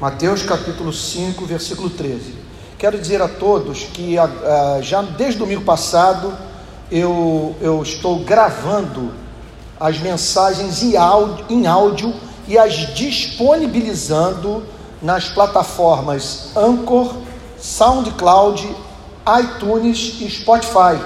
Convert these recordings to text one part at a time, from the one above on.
Mateus capítulo 5, versículo 13. Quero dizer a todos que uh, já desde domingo passado eu, eu estou gravando as mensagens em áudio, em áudio e as disponibilizando nas plataformas Anchor, SoundCloud, iTunes e Spotify.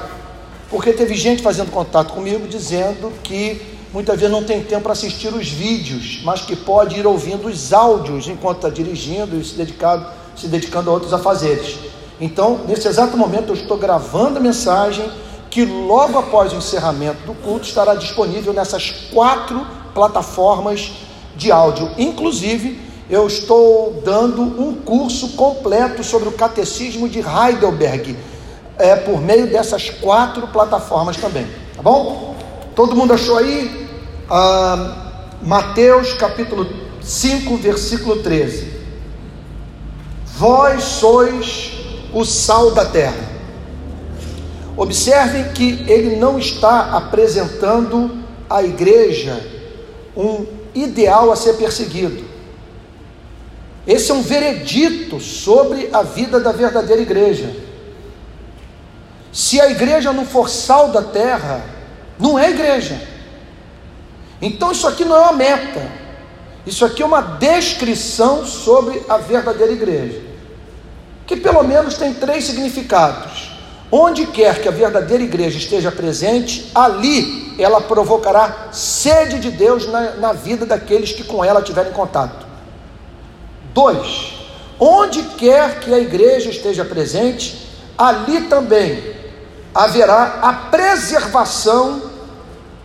Porque teve gente fazendo contato comigo dizendo que muitas vezes não tem tempo para assistir os vídeos, mas que pode ir ouvindo os áudios enquanto está dirigindo e se, dedicado, se dedicando a outros afazeres. Então, nesse exato momento, eu estou gravando a mensagem que logo após o encerramento do culto estará disponível nessas quatro plataformas de áudio. Inclusive, eu estou dando um curso completo sobre o catecismo de Heidelberg, é, por meio dessas quatro plataformas também. Tá bom? Todo mundo achou aí? Mateus capítulo 5, versículo 13. Vós sois o sal da terra. Observem que ele não está apresentando à igreja um ideal a ser perseguido. Esse é um veredito sobre a vida da verdadeira igreja. Se a igreja não for sal da terra, não é igreja. Então isso aqui não é uma meta. Isso aqui é uma descrição sobre a verdadeira igreja. Que pelo menos tem três significados. Onde quer que a verdadeira igreja esteja presente, ali ela provocará sede de Deus na, na vida daqueles que com ela tiverem contato. Dois, onde quer que a igreja esteja presente, ali também haverá a preservação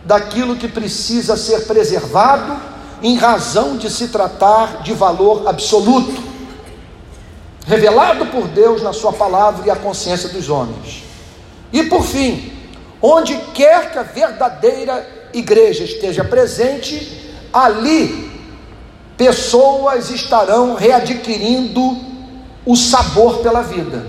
daquilo que precisa ser preservado, em razão de se tratar de valor absoluto revelado por Deus na Sua palavra e a consciência dos homens. E por fim, onde quer que a verdadeira igreja esteja presente, ali pessoas estarão readquirindo o sabor pela vida.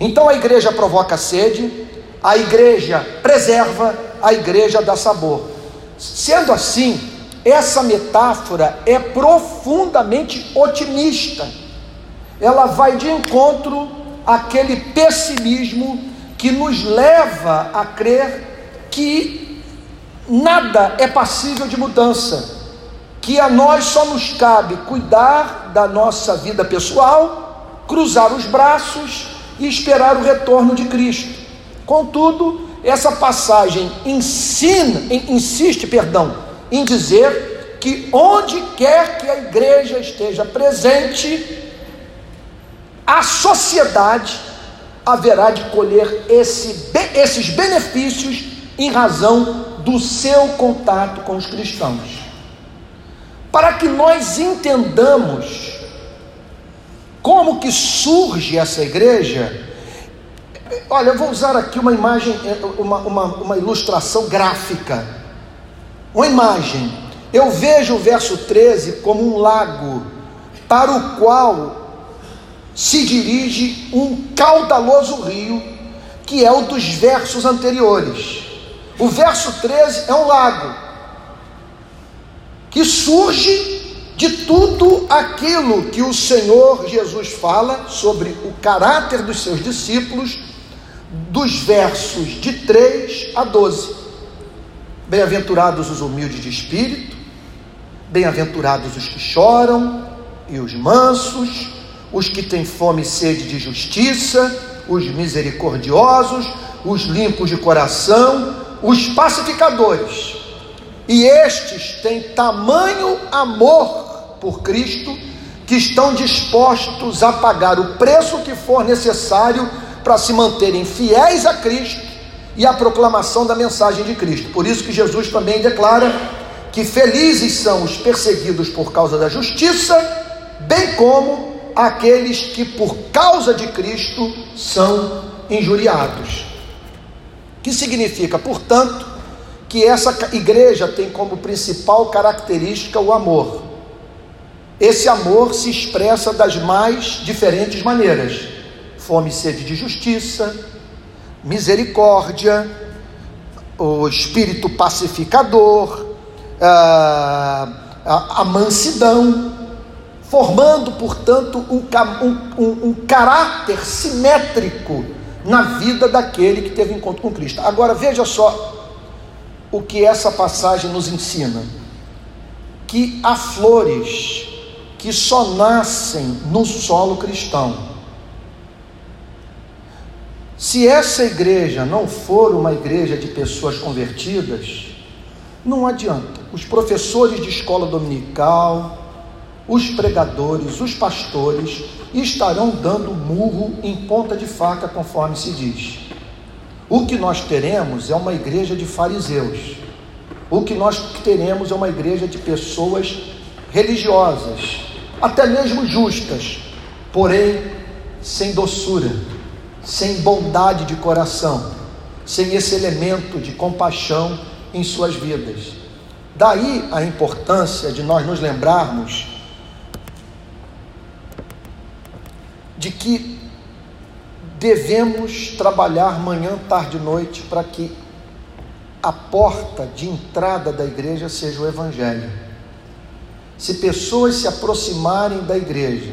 Então a igreja provoca sede, a igreja preserva, a igreja dá sabor. Sendo assim, essa metáfora é profundamente otimista ela vai de encontro àquele pessimismo que nos leva a crer que nada é passível de mudança, que a nós só nos cabe cuidar da nossa vida pessoal, cruzar os braços e esperar o retorno de Cristo. Contudo, essa passagem ensina, insiste, perdão, em dizer que onde quer que a igreja esteja presente, a sociedade haverá de colher esse, esses benefícios em razão do seu contato com os cristãos. Para que nós entendamos como que surge essa igreja, olha, eu vou usar aqui uma imagem, uma, uma, uma ilustração gráfica. Uma imagem. Eu vejo o verso 13 como um lago para o qual se dirige um caudaloso rio, que é o dos versos anteriores. O verso 13 é um lago, que surge de tudo aquilo que o Senhor Jesus fala sobre o caráter dos seus discípulos, dos versos de 3 a 12. Bem-aventurados os humildes de espírito, bem-aventurados os que choram e os mansos, os que têm fome e sede de justiça, os misericordiosos, os limpos de coração, os pacificadores. E estes têm tamanho amor por Cristo que estão dispostos a pagar o preço que for necessário para se manterem fiéis a Cristo e à proclamação da mensagem de Cristo. Por isso que Jesus também declara que felizes são os perseguidos por causa da justiça, bem como aqueles que por causa de Cristo são injuriados. Que significa, portanto, que essa igreja tem como principal característica o amor. Esse amor se expressa das mais diferentes maneiras: fome e sede de justiça, misericórdia, o espírito pacificador, a, a, a mansidão, formando, portanto, um, um, um, caráter simétrico na vida daquele que teve encontro com Cristo. Agora veja só o que essa passagem nos ensina: que há flores que só nascem no solo cristão. Se essa igreja não for uma igreja de pessoas convertidas, não adianta. Os professores de escola dominical, os pregadores, os pastores estarão dando murro em ponta de faca, conforme se diz. O que nós teremos é uma igreja de fariseus. O que nós teremos é uma igreja de pessoas religiosas, até mesmo justas, porém sem doçura, sem bondade de coração, sem esse elemento de compaixão em suas vidas. Daí a importância de nós nos lembrarmos de que devemos trabalhar manhã, tarde e noite para que a porta de entrada da igreja seja o Evangelho. Se pessoas se aproximarem da igreja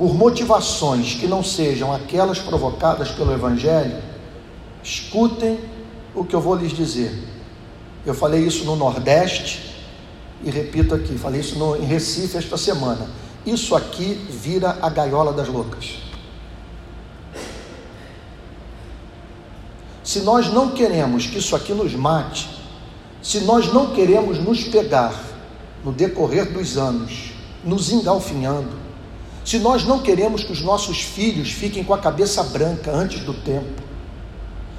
por motivações que não sejam aquelas provocadas pelo Evangelho, escutem o que eu vou lhes dizer. Eu falei isso no Nordeste e repito aqui, falei isso no, em Recife esta semana. Isso aqui vira a gaiola das loucas. Se nós não queremos que isso aqui nos mate, se nós não queremos nos pegar no decorrer dos anos, nos engalfinhando, se nós não queremos que os nossos filhos fiquem com a cabeça branca antes do tempo,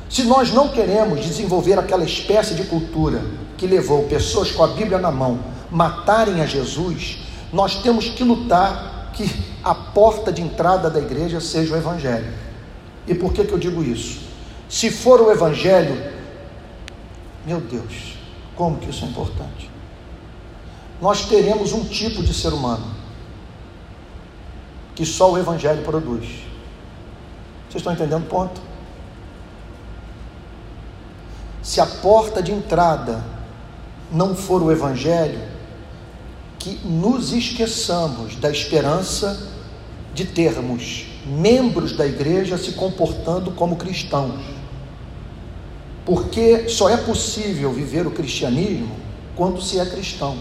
se nós não queremos desenvolver aquela espécie de cultura que levou pessoas com a Bíblia na mão matarem a Jesus, nós temos que lutar que a porta de entrada da igreja seja o Evangelho. E por que, que eu digo isso? Se for o Evangelho, meu Deus, como que isso é importante? Nós teremos um tipo de ser humano que só o Evangelho produz. Vocês estão entendendo o ponto? Se a porta de entrada não for o Evangelho, que nos esqueçamos da esperança de termos membros da igreja se comportando como cristãos. Porque só é possível viver o cristianismo quando se é cristão.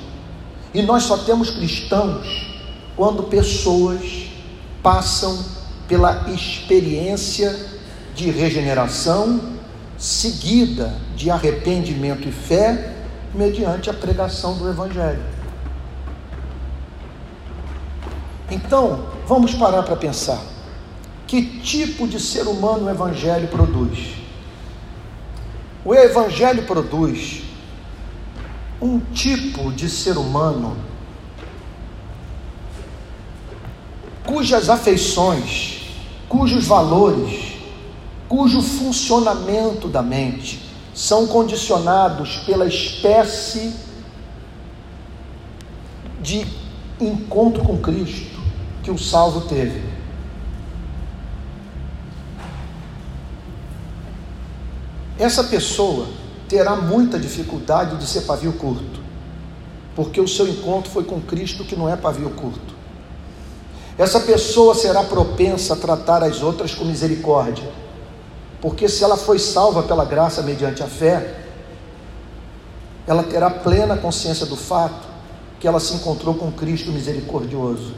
E nós só temos cristãos quando pessoas passam pela experiência de regeneração seguida de arrependimento e fé mediante a pregação do evangelho. Então, vamos parar para pensar. Que tipo de ser humano o Evangelho produz? O Evangelho produz um tipo de ser humano cujas afeições, cujos valores, cujo funcionamento da mente são condicionados pela espécie de encontro com Cristo que o salvo teve. Essa pessoa terá muita dificuldade de ser pavio curto, porque o seu encontro foi com Cristo que não é pavio curto. Essa pessoa será propensa a tratar as outras com misericórdia, porque se ela foi salva pela graça mediante a fé, ela terá plena consciência do fato que ela se encontrou com Cristo misericordioso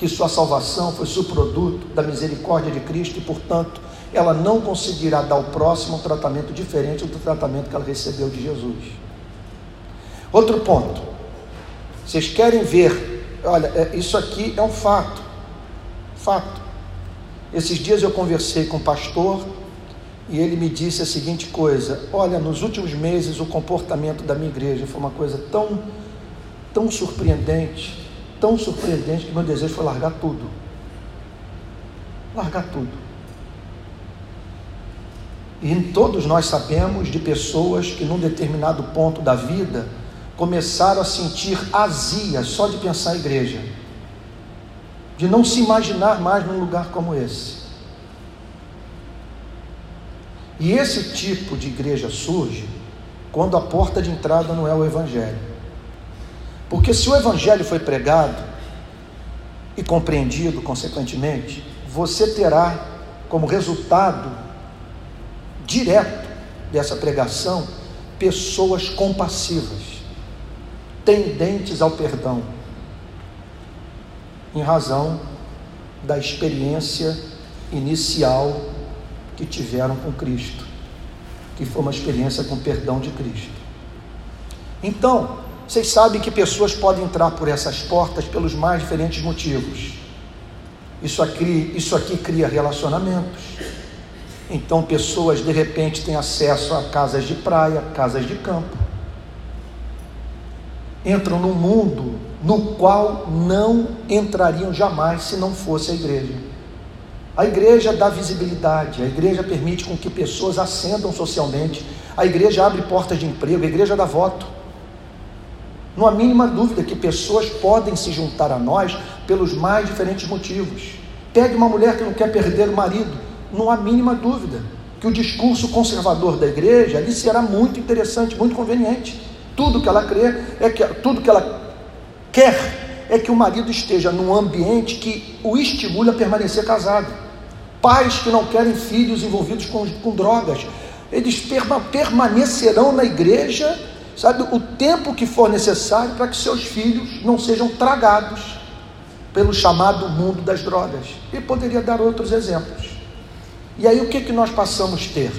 que sua salvação foi subproduto da misericórdia de Cristo e, portanto, ela não conseguirá dar ao próximo um tratamento diferente do tratamento que ela recebeu de Jesus. Outro ponto. Vocês querem ver? Olha, é, isso aqui é um fato. Fato. Esses dias eu conversei com um pastor e ele me disse a seguinte coisa: Olha, nos últimos meses o comportamento da minha igreja foi uma coisa tão, tão surpreendente tão surpreendente que meu desejo foi largar tudo. Largar tudo. E todos nós sabemos de pessoas que num determinado ponto da vida começaram a sentir azia só de pensar em igreja, de não se imaginar mais num lugar como esse. E esse tipo de igreja surge quando a porta de entrada não é o Evangelho. Porque se o evangelho foi pregado, e compreendido, consequentemente, você terá como resultado direto dessa pregação pessoas compassivas, tendentes ao perdão, em razão da experiência inicial que tiveram com Cristo, que foi uma experiência com o perdão de Cristo. Então, vocês sabem que pessoas podem entrar por essas portas pelos mais diferentes motivos. Isso aqui, isso aqui cria relacionamentos. Então, pessoas de repente têm acesso a casas de praia, casas de campo. Entram num mundo no qual não entrariam jamais se não fosse a igreja. A igreja dá visibilidade, a igreja permite com que pessoas ascendam socialmente, a igreja abre portas de emprego, a igreja dá voto. Não há mínima dúvida que pessoas podem se juntar a nós pelos mais diferentes motivos. Pegue uma mulher que não quer perder o marido, não há mínima dúvida que o discurso conservador da igreja ali será muito interessante, muito conveniente. Tudo que ela crê é que tudo que ela quer é que o marido esteja num ambiente que o estimule a permanecer casado. Pais que não querem filhos envolvidos com, com drogas, eles perma, permanecerão na igreja, sabe, o tempo que for necessário para que seus filhos não sejam tragados pelo chamado mundo das drogas. E poderia dar outros exemplos. E aí o que, que nós passamos a ter?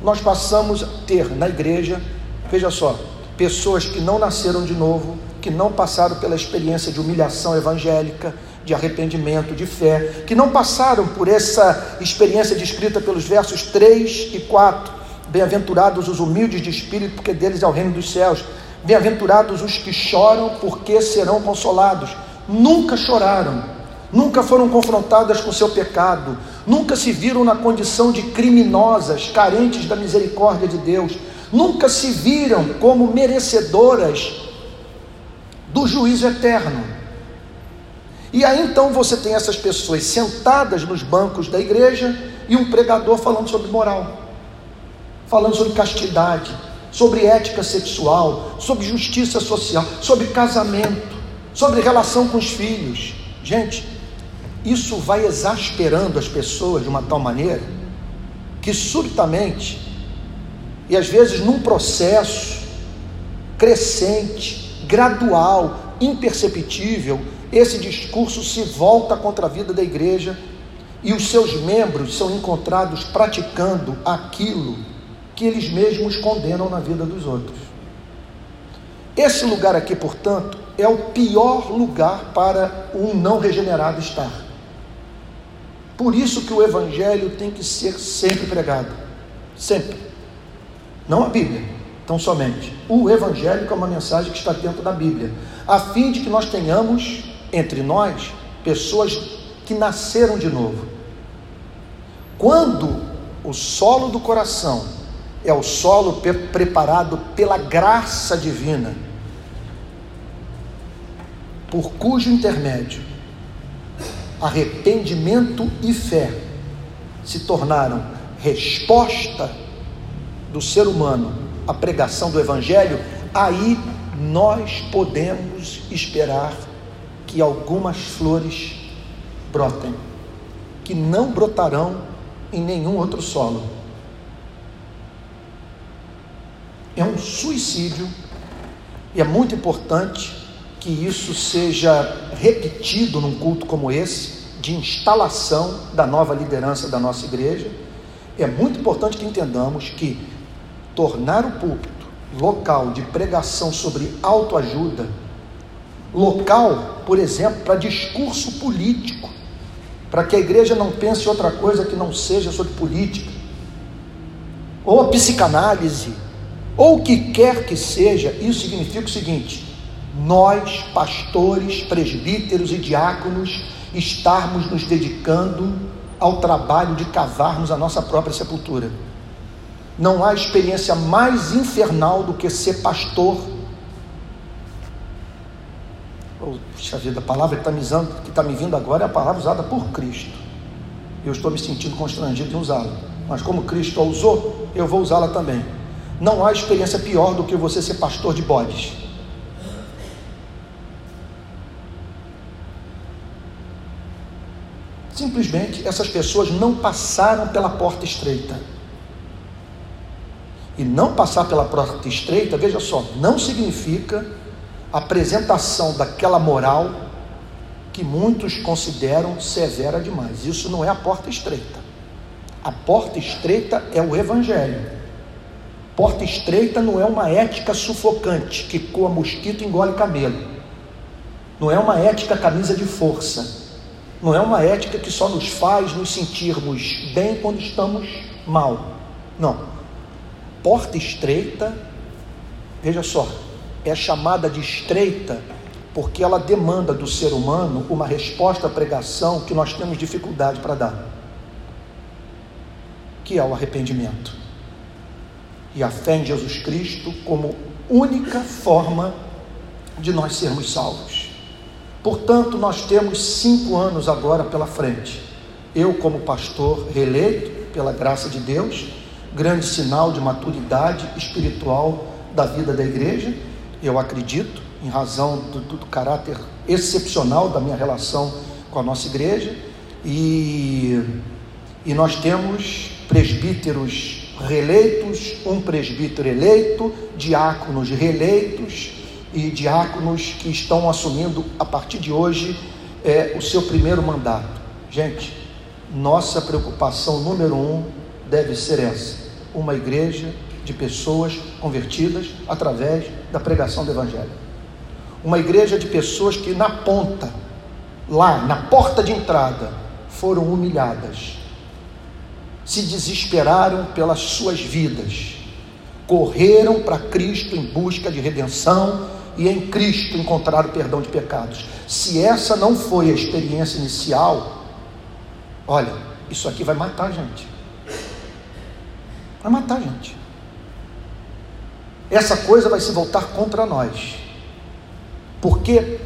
Nós passamos a ter na igreja, veja só, pessoas que não nasceram de novo, que não passaram pela experiência de humilhação evangélica, de arrependimento, de fé, que não passaram por essa experiência descrita pelos versos 3 e 4. Bem-aventurados os humildes de espírito, porque deles é o reino dos céus. Bem-aventurados os que choram, porque serão consolados nunca choraram, nunca foram confrontadas com seu pecado, nunca se viram na condição de criminosas, carentes da misericórdia de Deus, nunca se viram como merecedoras do juízo eterno. E aí então você tem essas pessoas sentadas nos bancos da igreja e um pregador falando sobre moral, falando sobre castidade, sobre ética sexual, sobre justiça social, sobre casamento sobre relação com os filhos. Gente, isso vai exasperando as pessoas de uma tal maneira que subitamente, e às vezes num processo crescente, gradual, imperceptível, esse discurso se volta contra a vida da igreja e os seus membros são encontrados praticando aquilo que eles mesmos condenam na vida dos outros. Esse lugar aqui, portanto, é o pior lugar para um não regenerado estar. Por isso que o evangelho tem que ser sempre pregado. Sempre. Não a Bíblia, tão somente. O evangelho é uma mensagem que está dentro da Bíblia, a fim de que nós tenhamos entre nós pessoas que nasceram de novo. Quando o solo do coração é o solo preparado pela graça divina, por cujo intermédio arrependimento e fé se tornaram resposta do ser humano à pregação do Evangelho, aí nós podemos esperar que algumas flores brotem, que não brotarão em nenhum outro solo. É um suicídio e é muito importante que isso seja repetido num culto como esse, de instalação da nova liderança da nossa igreja. É muito importante que entendamos que tornar o púlpito local de pregação sobre autoajuda, local, por exemplo, para discurso político, para que a igreja não pense outra coisa que não seja sobre política, ou a psicanálise, ou o que quer que seja, isso significa o seguinte: nós, pastores, presbíteros e diáconos, estarmos nos dedicando ao trabalho de cavarmos a nossa própria sepultura. Não há experiência mais infernal do que ser pastor. Puxa vida, a palavra que está tá me vindo agora é a palavra usada por Cristo. Eu estou me sentindo constrangido em usá-la. Mas como Cristo a usou, eu vou usá-la também. Não há experiência pior do que você ser pastor de bodes. Simplesmente essas pessoas não passaram pela porta estreita. E não passar pela porta estreita, veja só, não significa apresentação daquela moral que muitos consideram severa demais. Isso não é a porta estreita. A porta estreita é o Evangelho. Porta estreita não é uma ética sufocante que coa mosquito e engole camelo. Não é uma ética camisa de força. Não é uma ética que só nos faz nos sentirmos bem quando estamos mal. Não. Porta estreita, veja só, é chamada de estreita porque ela demanda do ser humano uma resposta à pregação que nós temos dificuldade para dar, que é o arrependimento e a fé em Jesus Cristo como única forma de nós sermos salvos. Portanto, nós temos cinco anos agora pela frente. Eu, como pastor reeleito, pela graça de Deus, grande sinal de maturidade espiritual da vida da igreja, eu acredito, em razão do, do, caráter excepcional da minha relação com a nossa igreja, e, e nós temos presbíteros reeleitos, um presbítero eleito, diáconos reeleitos e diáconos que estão assumindo a partir de hoje é, o seu primeiro mandato. Gente, nossa preocupação número um deve ser essa: uma igreja de pessoas convertidas através da pregação do Evangelho. Uma igreja de pessoas que na ponta, lá na porta de entrada, foram humilhadas, se desesperaram pelas suas vidas, correram para Cristo em busca de redenção e em Cristo encontraram perdão de pecados. Se essa não foi a experiência inicial, olha, isso aqui vai matar a gente. Vai matar a gente. Essa coisa vai se voltar contra nós. Porque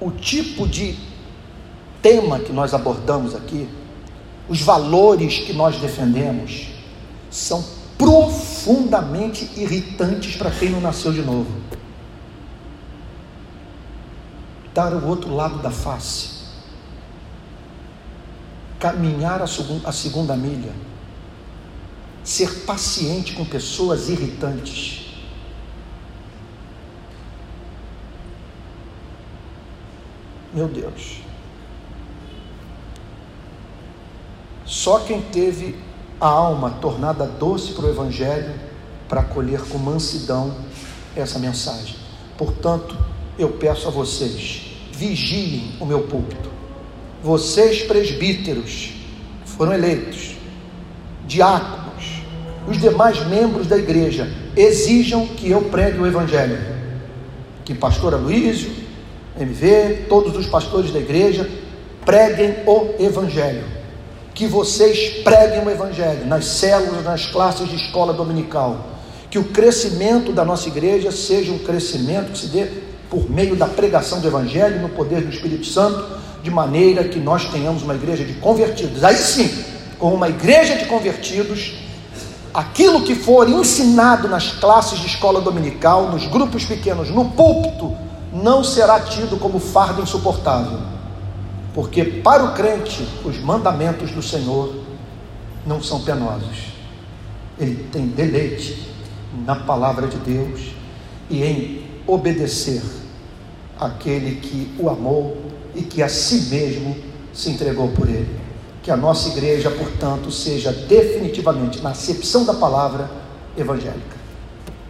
o tipo de tema que nós abordamos aqui os valores que nós defendemos são profundamente irritantes para quem não nasceu de novo. Dar o outro lado da face, caminhar a, segunda milha, ser paciente com pessoas irritantes. Meu Deus. Só quem teve a alma tornada doce para o Evangelho, para acolher com mansidão essa mensagem. Portanto, eu peço a vocês, vigiem o meu púlpito. Vocês, presbíteros, foram eleitos, diáconos, os demais membros da igreja, exijam que eu pregue o Evangelho. Que pastor Aloísio, MV, todos os pastores da igreja, preguem o Evangelho que vocês preguem o Evangelho nas células, nas classes de escola dominical. Que o crescimento da nossa igreja seja um crescimento que se dê por meio da pregação do Evangelho no poder do Espírito Santo, de maneira que nós tenhamos uma igreja de convertidos. Aí sim, com uma igreja de convertidos, aquilo que for ensinado nas classes de escola dominical, nos grupos pequenos, no púlpito, não será tido como fardo insuportável porque para o crente, os mandamentos do Senhor não são penosos. Ele tem deleite na palavra de Deus e em obedecer aquele que o amou e que a si mesmo se entregou por ele. Que a nossa igreja, portanto, seja definitivamente, na acepção da palavra, evangélica.